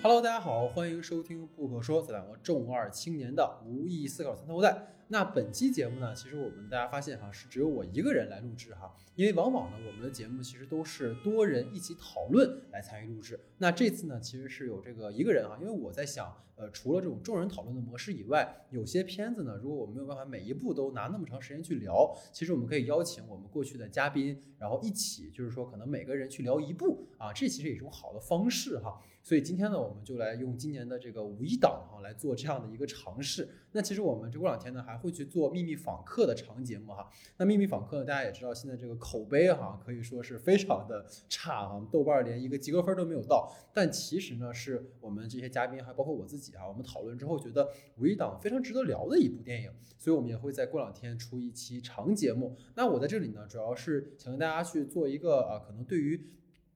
Hello，大家好，欢迎收听不可说，这两个重二青年的无意义思考三头带。那本期节目呢，其实我们大家发现哈，是只有我一个人来录制哈，因为往往呢，我们的节目其实都是多人一起讨论来参与录制。那这次呢，其实是有这个一个人哈，因为我在想，呃，除了这种众人讨论的模式以外，有些片子呢，如果我没有办法每一部都拿那么长时间去聊，其实我们可以邀请我们过去的嘉宾，然后一起，就是说可能每个人去聊一部啊，这其实也是一种好的方式哈。所以今天呢，我们就来用今年的这个五一档哈来做这样的一个尝试。那其实我们这过两天呢，还会去做秘密访客的长节目哈。那秘密访客呢，大家也知道，现在这个口碑哈可以说是非常的差哈，豆瓣连一个及格分都没有到。但其实呢，是我们这些嘉宾还包括我自己啊，我们讨论之后觉得五一档非常值得聊的一部电影，所以我们也会在过两天出一期长节目。那我在这里呢，主要是想跟大家去做一个啊，可能对于。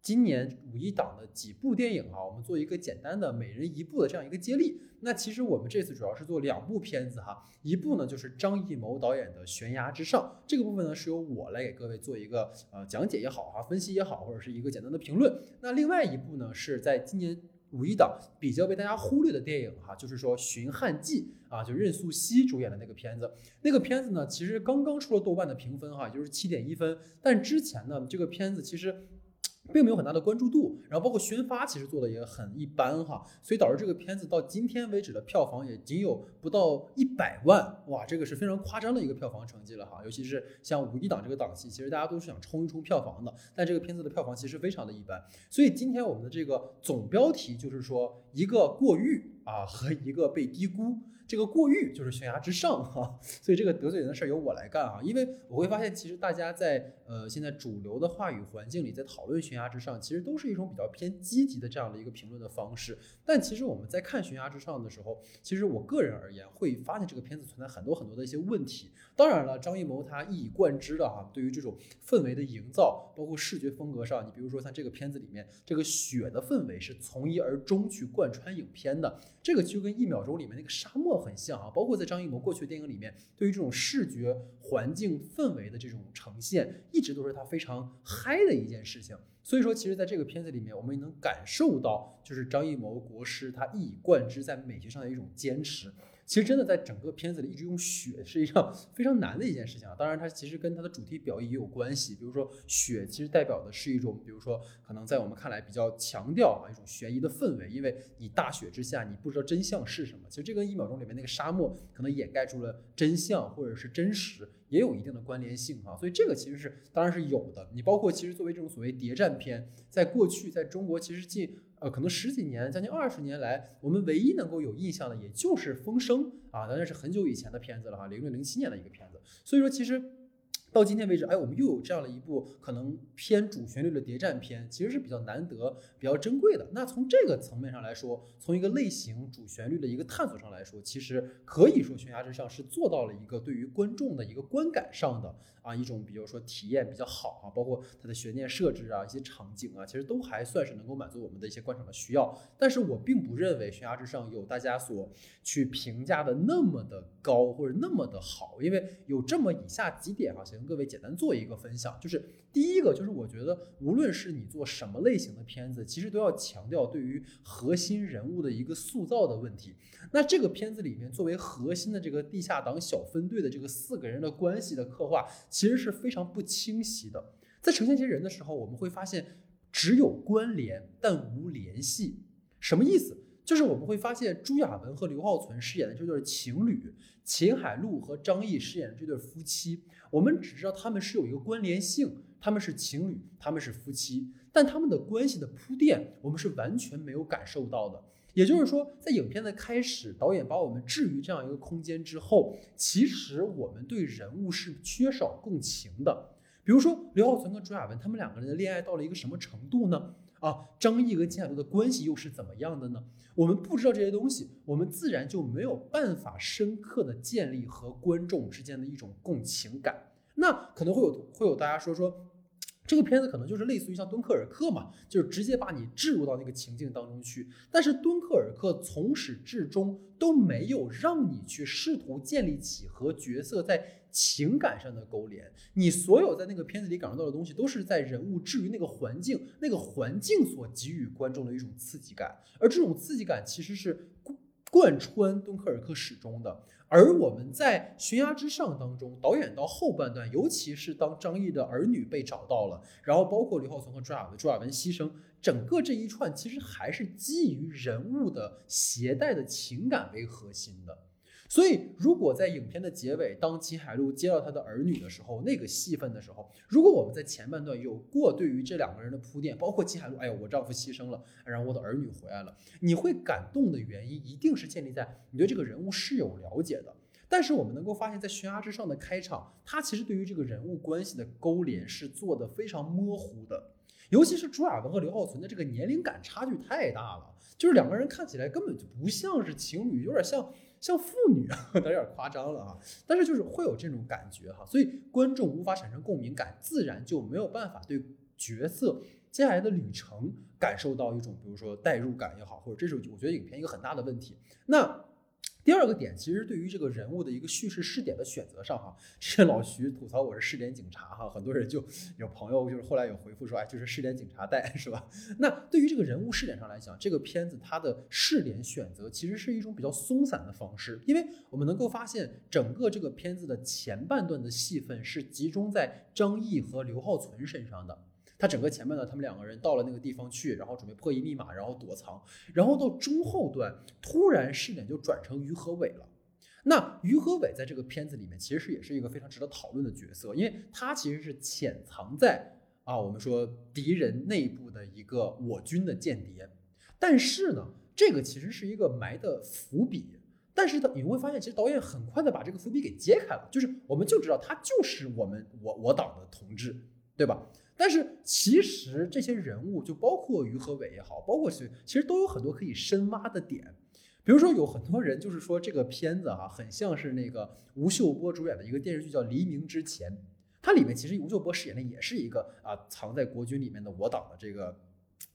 今年五一档的几部电影啊，我们做一个简单的每人一部的这样一个接力。那其实我们这次主要是做两部片子哈，一部呢就是张艺谋导演的《悬崖之上》，这个部分呢是由我来给各位做一个呃讲解也好哈，分析也好，或者是一个简单的评论。那另外一部呢是在今年五一档比较被大家忽略的电影哈，就是说《寻汉记》啊，就任素汐主演的那个片子。那个片子呢其实刚刚出了豆瓣的评分哈，就是七点一分，但之前呢这个片子其实。并没有很大的关注度，然后包括宣发其实做的也很一般哈，所以导致这个片子到今天为止的票房也仅有不到一百万，哇，这个是非常夸张的一个票房成绩了哈，尤其是像五一档这个档期，其实大家都是想冲一冲票房的，但这个片子的票房其实非常的一般，所以今天我们的这个总标题就是说一个过誉啊和一个被低估。这个过誉就是悬崖之上哈，所以这个得罪人的事儿由我来干啊，因为我会发现其实大家在呃现在主流的话语环境里，在讨论悬崖之上，其实都是一种比较偏积极的这样的一个评论的方式。但其实我们在看悬崖之上的时候，其实我个人而言会发现这个片子存在很多很多的一些问题。当然了，张艺谋他一以贯之的哈，对于这种氛围的营造，包括视觉风格上，你比如说像这个片子里面这个雪的氛围是从一而终去贯穿影片的，这个就跟一秒钟里面那个沙漠。很像啊，包括在张艺谋过去的电影里面，对于这种视觉环境氛围的这种呈现，一直都是他非常嗨的一件事情。所以说，其实在这个片子里面，我们也能感受到，就是张艺谋国师他一以贯之在美学上的一种坚持。其实真的在整个片子里一直用雪是一样非常难的一件事情啊。当然，它其实跟它的主题表意也有关系。比如说，雪其实代表的是一种，比如说可能在我们看来比较强调啊一种悬疑的氛围，因为你大雪之下你不知道真相是什么。其实这跟一秒钟里面那个沙漠可能掩盖住了真相或者是真实，也有一定的关联性哈。所以这个其实是当然是有的。你包括其实作为这种所谓谍战片，在过去在中国其实近。呃，可能十几年，将近二十年来，我们唯一能够有印象的，也就是《风声》啊，当然是很久以前的片子了哈，零六零七年的一个片子。所以说，其实。到今天为止，哎，我们又有这样的一部可能偏主旋律的谍战片，其实是比较难得、比较珍贵的。那从这个层面上来说，从一个类型主旋律的一个探索上来说，其实可以说《悬崖之上》是做到了一个对于观众的一个观感上的啊一种，比如说体验比较好啊，包括它的悬念设置啊、一些场景啊，其实都还算是能够满足我们的一些观赏的需要。但是我并不认为《悬崖之上》有大家所去评价的那么的高或者那么的好，因为有这么以下几点哈，行。各位简单做一个分享，就是第一个，就是我觉得无论是你做什么类型的片子，其实都要强调对于核心人物的一个塑造的问题。那这个片子里面作为核心的这个地下党小分队的这个四个人的关系的刻画，其实是非常不清晰的。在呈现这些人的时候，我们会发现只有关联但无联系，什么意思？就是我们会发现朱亚文和刘浩存饰演的这对情侣，秦海璐和张译饰演的这对夫妻，我们只知道他们是有一个关联性，他们是情侣，他们是夫妻，但他们的关系的铺垫，我们是完全没有感受到的。也就是说，在影片的开始，导演把我们置于这样一个空间之后，其实我们对人物是缺少共情的。比如说刘浩存和朱亚文，他们两个人的恋爱到了一个什么程度呢？啊，张译和金海璐的关系又是怎么样的呢？我们不知道这些东西，我们自然就没有办法深刻的建立和观众之间的一种共情感。那可能会有会有大家说说，这个片子可能就是类似于像敦刻尔克嘛，就是直接把你置入到那个情境当中去。但是敦刻尔克从始至终都没有让你去试图建立起和角色在情感上的勾连。你所有在那个片子里感受到的东西，都是在人物置于那个环境，那个环境所给予观众的一种刺激感。而这种刺激感其实是贯穿敦刻尔克始终的。而我们在悬崖之上当中，导演到后半段，尤其是当张译的儿女被找到了，然后包括刘浩存和朱亚文，朱亚文牺牲，整个这一串其实还是基于人物的携带的情感为核心的。所以，如果在影片的结尾，当秦海璐接到他的儿女的时候，那个戏份的时候，如果我们在前半段有过对于这两个人的铺垫，包括秦海璐，哎呀，我丈夫牺牲了，然后我的儿女回来了，你会感动的原因，一定是建立在你对这个人物是有了解的。但是我们能够发现，在悬崖之上的开场，他其实对于这个人物关系的勾连是做的非常模糊的，尤其是朱亚文和刘浩存的这个年龄感差距太大了，就是两个人看起来根本就不像是情侣，有点像。像妇女啊，有点夸张了啊，但是就是会有这种感觉哈，所以观众无法产生共鸣感，自然就没有办法对角色接下来的旅程感受到一种，比如说代入感也好，或者这是我觉得影片一个很大的问题。那。第二个点，其实对于这个人物的一个叙事视点的选择上，哈，是老徐吐槽我是试点警察，哈，很多人就有朋友就是后来有回复说，哎，就是试点警察带，是吧？那对于这个人物视点上来讲，这个片子它的试点选择其实是一种比较松散的方式，因为我们能够发现，整个这个片子的前半段的戏份是集中在张译和刘浩存身上的。他整个前面呢，他们两个人到了那个地方去，然后准备破译密码，然后躲藏，然后到中后段，突然视点就转成于和伟了。那于和伟在这个片子里面，其实也是一个非常值得讨论的角色，因为他其实是潜藏在啊，我们说敌人内部的一个我军的间谍。但是呢，这个其实是一个埋的伏笔，但是你会发现，其实导演很快的把这个伏笔给揭开了，就是我们就知道他就是我们我我党的同志，对吧？但是其实这些人物，就包括于和伟也好，包括是其实都有很多可以深挖的点。比如说，有很多人就是说这个片子哈，很像是那个吴秀波主演的一个电视剧叫《黎明之前》，它里面其实吴秀波饰演的也是一个啊藏在国军里面的我党的这个。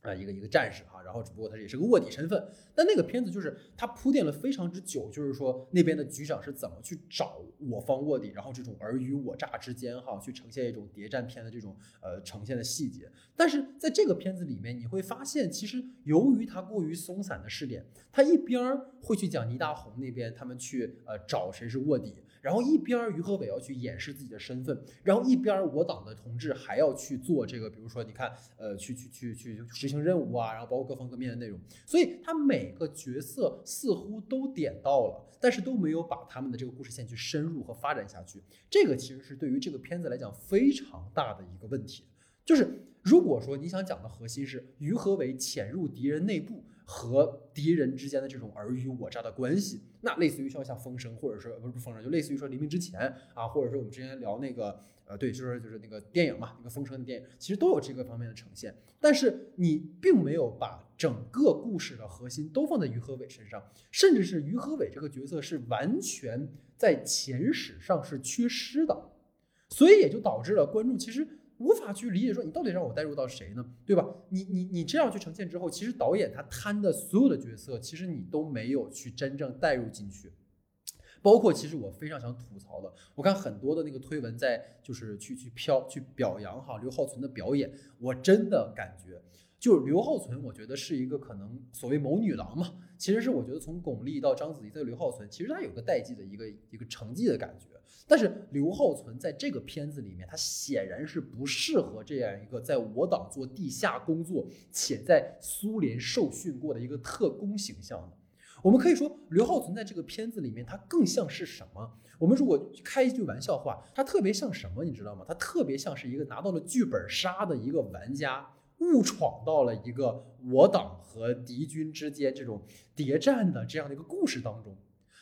啊，一个一个战士哈，然后只不过他也是个卧底身份。但那个片子就是他铺垫了非常之久，就是说那边的局长是怎么去找我方卧底，然后这种尔虞我诈之间哈，去呈现一种谍战片的这种呃呈现的细节。但是在这个片子里面，你会发现，其实由于它过于松散的试点，他一边儿会去讲倪大红那边他们去呃找谁是卧底。然后一边于和伟要去掩饰自己的身份，然后一边我党的同志还要去做这个，比如说你看，呃，去去去去执行任务啊，然后包括各方各面的内容，所以他每个角色似乎都点到了，但是都没有把他们的这个故事线去深入和发展下去。这个其实是对于这个片子来讲非常大的一个问题，就是如果说你想讲的核心是于和伟潜入敌人内部。和敌人之间的这种尔虞我诈的关系，那类似于像像《风声》，或者说不是《风声》，就类似于说《黎明之前》啊，或者说我们之前聊那个呃，对，就是就是那个电影嘛，那个《风声》的电影，其实都有这个方面的呈现。但是你并没有把整个故事的核心都放在于和伟身上，甚至是于和伟这个角色是完全在前史上是缺失的，所以也就导致了观众其实。无法去理解，说你到底让我带入到谁呢？对吧？你你你这样去呈现之后，其实导演他摊的所有的角色，其实你都没有去真正带入进去。包括其实我非常想吐槽的，我看很多的那个推文在就是去去飘去表扬哈刘浩存的表演，我真的感觉。就是刘浩存，我觉得是一个可能所谓谋女郎嘛，其实是我觉得从巩俐到章子怡再刘浩存，其实他有个代际的一个一个成绩的感觉。但是刘浩存在这个片子里面，他显然是不适合这样一个在我党做地下工作且在苏联受训过的一个特工形象的。我们可以说，刘浩存在这个片子里面，他更像是什么？我们如果开一句玩笑话，他特别像什么？你知道吗？他特别像是一个拿到了剧本杀的一个玩家。误闯到了一个我党和敌军之间这种谍战的这样的一个故事当中，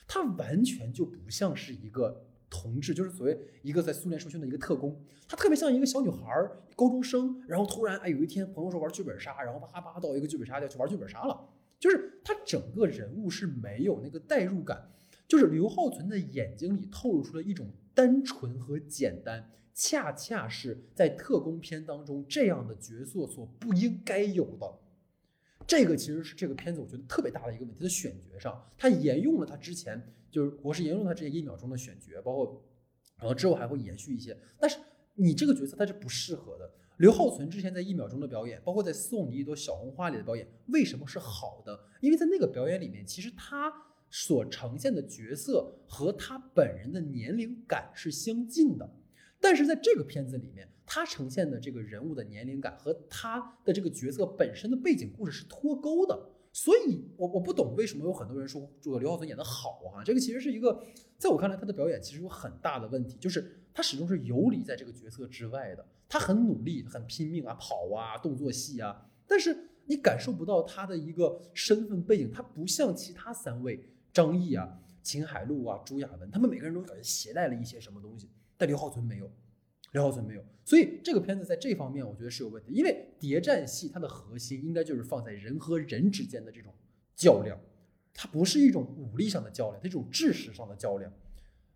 他完全就不像是一个同志，就是所谓一个在苏联受训的一个特工，他特别像一个小女孩儿，高中生，然后突然哎有一天朋友说玩剧本杀，然后叭叭到一个剧本杀店去玩剧本杀了，就是他整个人物是没有那个代入感，就是刘浩存的眼睛里透露出了一种单纯和简单。恰恰是在特工片当中这样的角色所不应该有的。这个其实是这个片子我觉得特别大的一个问题，的选角上，他沿用了他之前就是我是沿用他之前一秒钟的选角，包括然后之后还会延续一些，但是你这个角色他是不适合的。刘浩存之前在一秒钟的表演，包括在送你一朵小红花里的表演，为什么是好的？因为在那个表演里面，其实他所呈现的角色和他本人的年龄感是相近的。但是在这个片子里面，他呈现的这个人物的年龄感和他的这个角色本身的背景故事是脱钩的，所以我我不懂为什么有很多人说这个刘浩存演的好啊，这个其实是一个在我看来他的表演其实有很大的问题，就是他始终是游离在这个角色之外的，他很努力很拼命啊跑啊动作戏啊，但是你感受不到他的一个身份背景，他不像其他三位张译啊、秦海璐啊、朱亚文，他们每个人都感觉携带了一些什么东西。但刘浩存没有，刘浩存没有，所以这个片子在这方面我觉得是有问题。因为谍战戏它的核心应该就是放在人和人之间的这种较量，它不是一种武力上的较量，它是一种知识上的较量。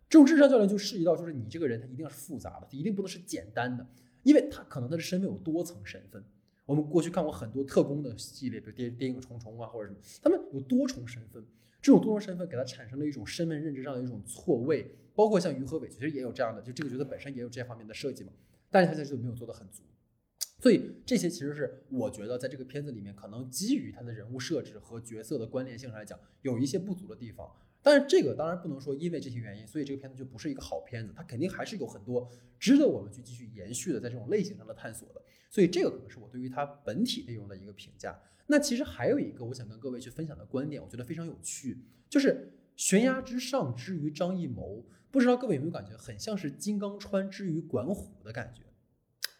这种智商较量就涉及到，就是你这个人他一定是复杂的，他一定不能是简单的，因为他可能他的身份有多层身份。我们过去看过很多特工的系列，比如电电影《重重》啊或者什么，他们有多重身份，这种多重身份给他产生了一种身份认知上的一种错位。包括像于和伟，其实也有这样的，就这个角色本身也有这方面的设计嘛，但是他在这里没有做的很足，所以这些其实是我觉得在这个片子里面，可能基于他的人物设置和角色的关联性上来讲，有一些不足的地方。但是这个当然不能说因为这些原因，所以这个片子就不是一个好片子，它肯定还是有很多值得我们去继续延续的，在这种类型上的探索的。所以这个可能是我对于它本体内容的一个评价。那其实还有一个我想跟各位去分享的观点，我觉得非常有趣，就是悬崖之上之于张艺谋。不知道各位有没有感觉，很像是金刚川之于管虎的感觉？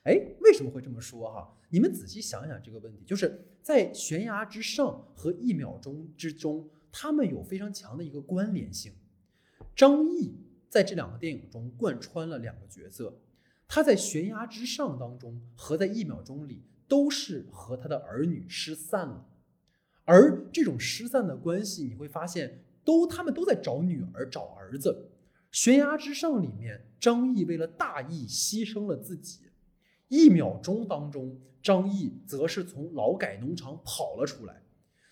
哎，为什么会这么说哈？你们仔细想想这个问题，就是在悬崖之上和一秒钟之中，他们有非常强的一个关联性。张译在这两个电影中贯穿了两个角色，他在悬崖之上当中和在一秒钟里都是和他的儿女失散了，而这种失散的关系，你会发现都他们都在找女儿找儿子。悬崖之上里面，张译为了大义牺牲了自己。一秒钟当中，张译则是从劳改农场跑了出来。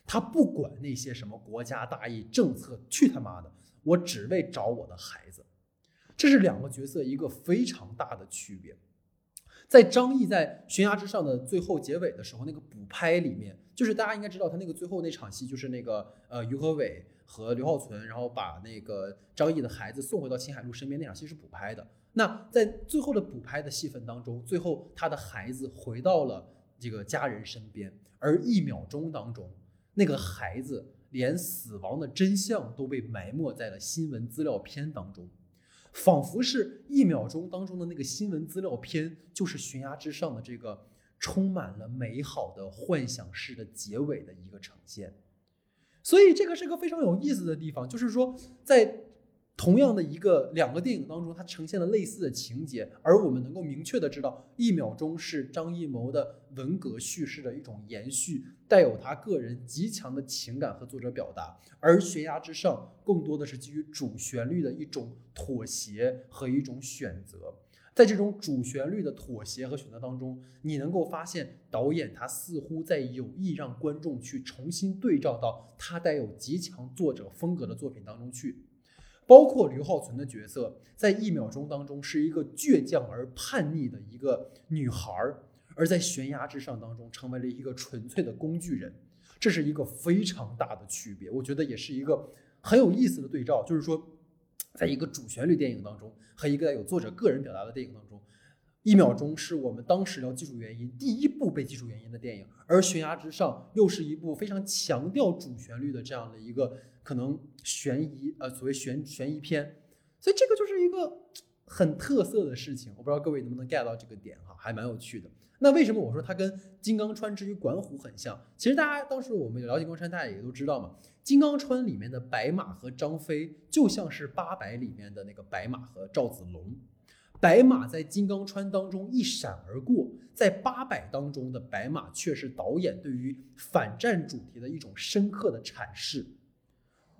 他不管那些什么国家大义、政策，去他妈的！我只为找我的孩子。这是两个角色一个非常大的区别。在张译在悬崖之上的最后结尾的时候，那个补拍里面，就是大家应该知道，他那个最后那场戏，就是那个呃于和伟。和刘浩存，然后把那个张译的孩子送回到秦海璐身边那场戏是补拍的。那在最后的补拍的戏份当中，最后他的孩子回到了这个家人身边，而一秒钟当中，那个孩子连死亡的真相都被埋没在了新闻资料片当中，仿佛是一秒钟当中的那个新闻资料片，就是悬崖之上的这个充满了美好的幻想式的结尾的一个呈现。所以这个是个非常有意思的地方，就是说，在同样的一个两个电影当中，它呈现了类似的情节，而我们能够明确的知道，一秒钟是张艺谋的文革叙事的一种延续，带有他个人极强的情感和作者表达，而悬崖之上更多的是基于主旋律的一种妥协和一种选择。在这种主旋律的妥协和选择当中，你能够发现导演他似乎在有意让观众去重新对照到他带有极强作者风格的作品当中去。包括刘浩存的角色，在一秒钟当中是一个倔强而叛逆的一个女孩儿，而在悬崖之上当中成为了一个纯粹的工具人。这是一个非常大的区别，我觉得也是一个很有意思的对照，就是说。在一个主旋律电影当中和一个有作者个人表达的电影当中，一秒钟是我们当时聊技术原因第一部被技术原因的电影，而悬崖之上又是一部非常强调主旋律的这样的一个可能悬疑呃所谓悬悬疑片，所以这个就是一个很特色的事情，我不知道各位能不能 get 到这个点哈，还蛮有趣的。那为什么我说它跟金刚川之于管虎很像？其实大家当时我们聊金刚川，大家也都知道嘛。金刚川里面的白马和张飞就像是八百里面的那个白马和赵子龙，白马在金刚川当中一闪而过，在八百当中的白马却是导演对于反战主题的一种深刻的阐释，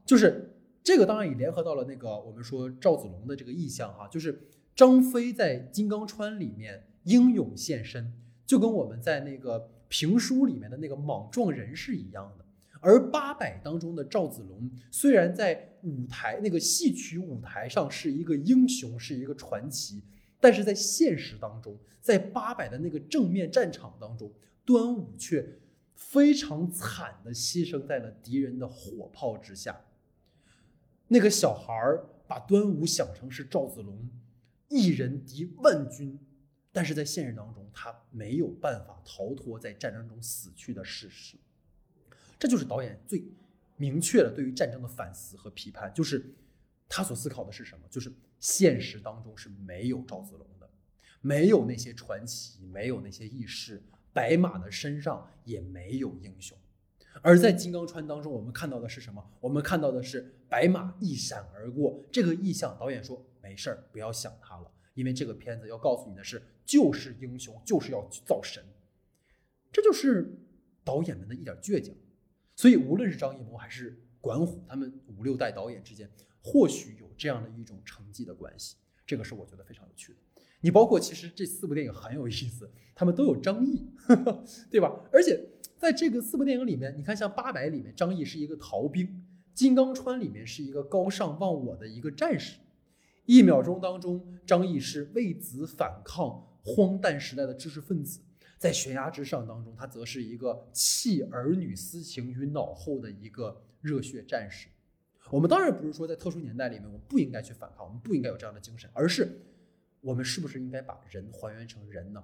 就是这个当然也联合到了那个我们说赵子龙的这个意象哈，就是张飞在金刚川里面英勇献身，就跟我们在那个评书里面的那个莽撞人是一样的。而八百当中的赵子龙，虽然在舞台那个戏曲舞台上是一个英雄，是一个传奇，但是在现实当中，在八百的那个正面战场当中，端午却非常惨的牺牲在了敌人的火炮之下。那个小孩儿把端午想成是赵子龙。一人敌万军，但是在现实当中，他没有办法逃脱在战争中死去的事实。这就是导演最明确的对于战争的反思和批判，就是他所思考的是什么？就是现实当中是没有赵子龙的，没有那些传奇，没有那些义士，白马的身上也没有英雄。而在金刚川当中，我们看到的是什么？我们看到的是白马一闪而过，这个意象，导演说。没事儿，不要想他了，因为这个片子要告诉你的是，就是英雄，就是要去造神，这就是导演们的一点倔强。所以，无论是张艺谋还是管虎，他们五六代导演之间，或许有这样的一种成绩的关系，这个是我觉得非常有趣的。你包括其实这四部电影很有意思，他们都有张译，对吧？而且在这个四部电影里面，你看像《八百》里面，张译是一个逃兵；《金刚川》里面是一个高尚忘我的一个战士。一秒钟当中，张译是为子反抗荒诞时代的知识分子；在悬崖之上当中，他则是一个弃儿女私情于脑后的一个热血战士。我们当然不是说在特殊年代里面我们不应该去反抗，我们不应该有这样的精神，而是我们是不是应该把人还原成人呢？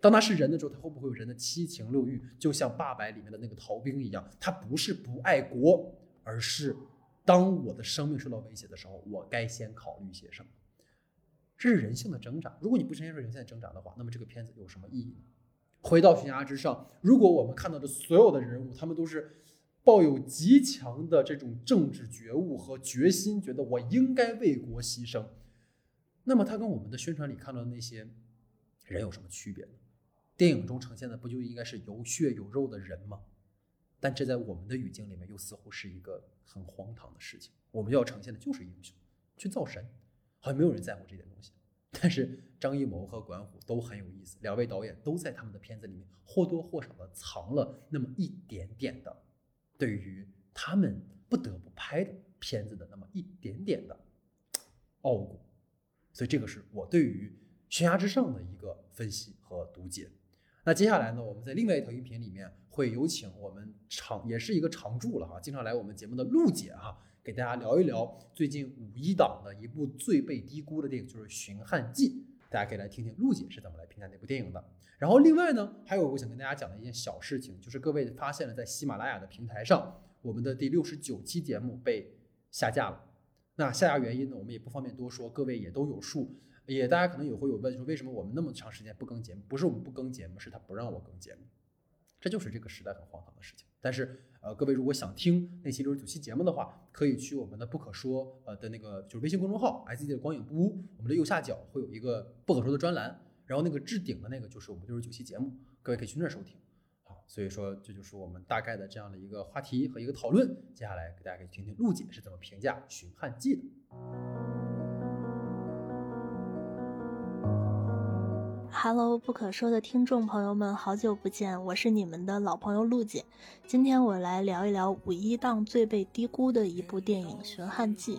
当他是人的时候，他会不会有人的七情六欲？就像《八百》里面的那个逃兵一样，他不是不爱国，而是。当我的生命受到威胁的时候，我该先考虑些什么？这是人性的挣扎。如果你不承认人性的挣扎的话，那么这个片子有什么意义呢？回到悬崖之上，如果我们看到的所有的人物，他们都是抱有极强的这种政治觉悟和决心，觉得我应该为国牺牲，那么他跟我们的宣传里看到的那些人有什么区别呢？电影中呈现的不就应该是有血有肉的人吗？但这在我们的语境里面又似乎是一个很荒唐的事情。我们要呈现的就是英雄，去造神，好像没有人在乎这点东西。但是张艺谋和管虎都很有意思，两位导演都在他们的片子里面或多或少的藏了那么一点点的，对于他们不得不拍的片子的那么一点点的傲骨。所以这个是我对于《悬崖之上》的一个分析和读解。那接下来呢，我们在另外一条音频里面会有请我们常也是一个常驻了哈，经常来我们节目的陆姐哈，给大家聊一聊最近五一档的一部最被低估的电影，就是《寻汉记》，大家可以来听听陆姐是怎么来评价那部电影的。然后另外呢，还有我想跟大家讲的一件小事情，就是各位发现了在喜马拉雅的平台上，我们的第六十九期节目被下架了。那下架原因呢，我们也不方便多说，各位也都有数。也，大家可能也会有问说，为什么我们那么长时间不更节目？不是我们不更节目，是他不让我更节目。这就是这个时代很荒唐的事情。但是，呃，各位如果想听那期六十九期节目的话，可以去我们的不可说呃的那个就是微信公众号 S D 的光影不污，我们的右下角会有一个不可说的专栏，然后那个置顶的那个就是我们六十九期节目，各位可以去那儿收听。好，所以说这就是我们大概的这样的一个话题和一个讨论。接下来给大家可以听听陆姐是怎么评价《寻汉记》的。Hello，不可说的听众朋友们，好久不见，我是你们的老朋友陆姐。今天我来聊一聊五一档最被低估的一部电影《寻汉记》。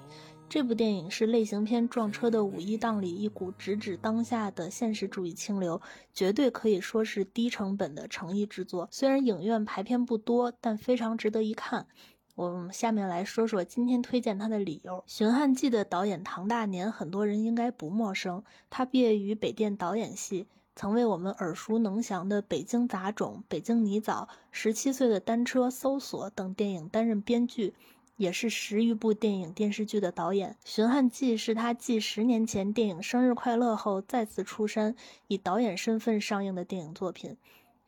这部电影是类型片撞车的五一档里一股直指当下的现实主义清流，绝对可以说是低成本的诚意制作。虽然影院排片不多，但非常值得一看。我们下面来说说今天推荐它的理由。《寻汉记》的导演唐大年，很多人应该不陌生。他毕业于北电导演系，曾为我们耳熟能详的《北京杂种》《北京泥枣》《十七岁的单车搜索》等电影担任编剧，也是十余部电影电视剧的导演。《寻汉记》是他继十年前电影《生日快乐》后再次出山，以导演身份上映的电影作品。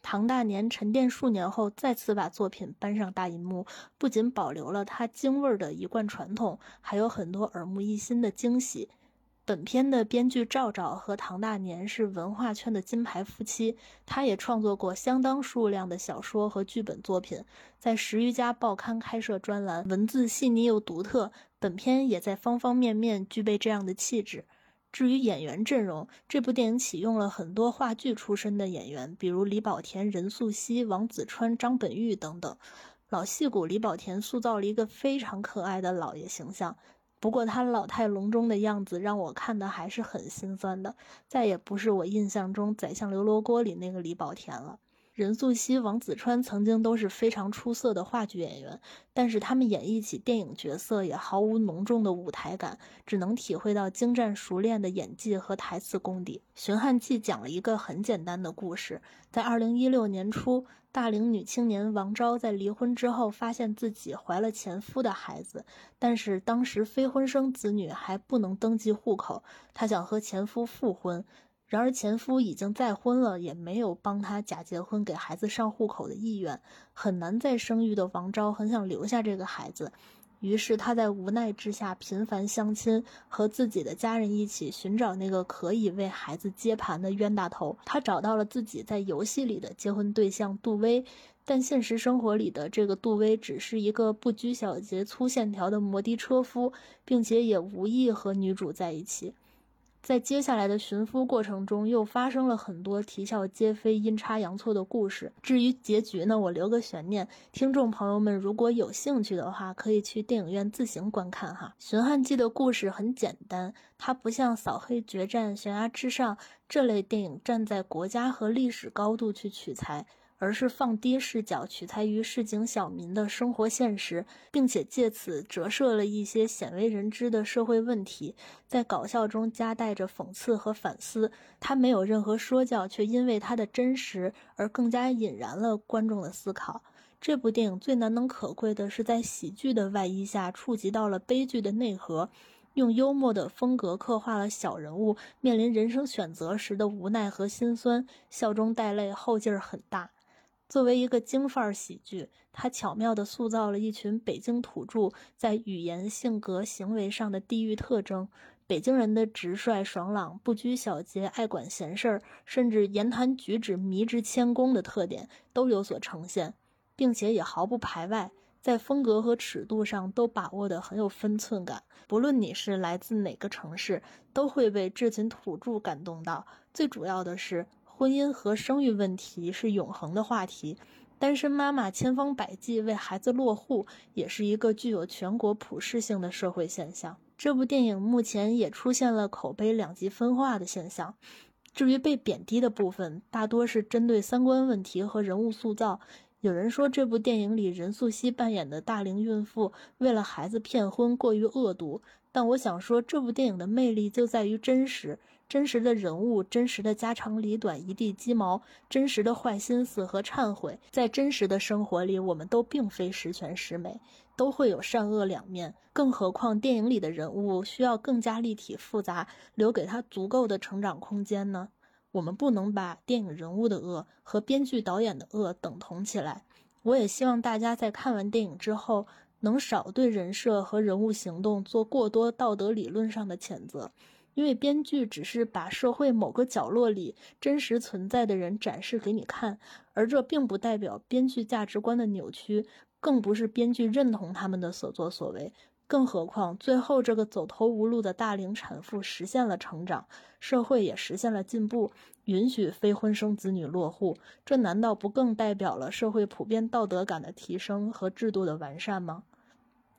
唐大年沉淀数年后，再次把作品搬上大银幕，不仅保留了他京味儿的一贯传统，还有很多耳目一新的惊喜。本片的编剧赵赵和唐大年是文化圈的金牌夫妻，他也创作过相当数量的小说和剧本作品，在十余家报刊开设专栏，文字细腻又独特。本片也在方方面面具备这样的气质。至于演员阵容，这部电影启用了很多话剧出身的演员，比如李保田、任素汐、王子川、张本煜等等。老戏骨李保田塑造了一个非常可爱的老爷形象，不过他老态龙钟的样子让我看的还是很心酸的，再也不是我印象中《宰相刘罗锅》里那个李保田了。任素汐、王子川曾经都是非常出色的话剧演员，但是他们演绎起电影角色也毫无浓重的舞台感，只能体会到精湛熟练的演技和台词功底。《寻汉记》讲了一个很简单的故事，在二零一六年初，大龄女青年王昭在离婚之后，发现自己怀了前夫的孩子，但是当时非婚生子女还不能登记户口，她想和前夫复婚。然而前夫已经再婚了，也没有帮她假结婚给孩子上户口的意愿，很难再生育的王昭很想留下这个孩子，于是她在无奈之下频繁相亲，和自己的家人一起寻找那个可以为孩子接盘的冤大头。她找到了自己在游戏里的结婚对象杜威，但现实生活里的这个杜威只是一个不拘小节、粗线条的摩的车夫，并且也无意和女主在一起。在接下来的寻夫过程中，又发生了很多啼笑皆非、阴差阳错的故事。至于结局呢，我留个悬念。听众朋友们如果有兴趣的话，可以去电影院自行观看哈。《寻汉记》的故事很简单，它不像《扫黑决战》《悬崖之上》这类电影站在国家和历史高度去取材。而是放低视角，取材于市井小民的生活现实，并且借此折射了一些鲜为人知的社会问题，在搞笑中夹带着讽刺和反思。它没有任何说教，却因为它的真实而更加引燃了观众的思考。这部电影最难能可贵的是，在喜剧的外衣下触及到了悲剧的内核，用幽默的风格刻画了小人物面临人生选择时的无奈和心酸，笑中带泪，后劲儿很大。作为一个京范儿喜剧，它巧妙地塑造了一群北京土著在语言、性格、行为上的地域特征。北京人的直率、爽朗、不拘小节、爱管闲事儿，甚至言谈举止迷之谦恭的特点都有所呈现，并且也毫不排外，在风格和尺度上都把握得很有分寸感。不论你是来自哪个城市，都会被这群土著感动到。最主要的是。婚姻和生育问题是永恒的话题，单身妈妈千方百计为孩子落户，也是一个具有全国普适性的社会现象。这部电影目前也出现了口碑两极分化的现象。至于被贬低的部分，大多是针对三观问题和人物塑造。有人说这部电影里任素汐扮演的大龄孕妇为了孩子骗婚过于恶毒，但我想说，这部电影的魅力就在于真实。真实的人物，真实的家长里短、一地鸡毛，真实的坏心思和忏悔，在真实的生活里，我们都并非十全十美，都会有善恶两面。更何况电影里的人物需要更加立体复杂，留给他足够的成长空间呢？我们不能把电影人物的恶和编剧导演的恶等同起来。我也希望大家在看完电影之后，能少对人设和人物行动做过多道德理论上的谴责。因为编剧只是把社会某个角落里真实存在的人展示给你看，而这并不代表编剧价值观的扭曲，更不是编剧认同他们的所作所为。更何况，最后这个走投无路的大龄产妇实现了成长，社会也实现了进步，允许非婚生子女落户，这难道不更代表了社会普遍道德感的提升和制度的完善吗？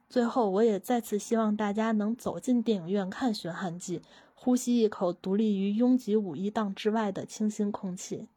最后，我也再次希望大家能走进电影院看《寻汉记》。呼吸一口独立于拥挤五一档之外的清新空气。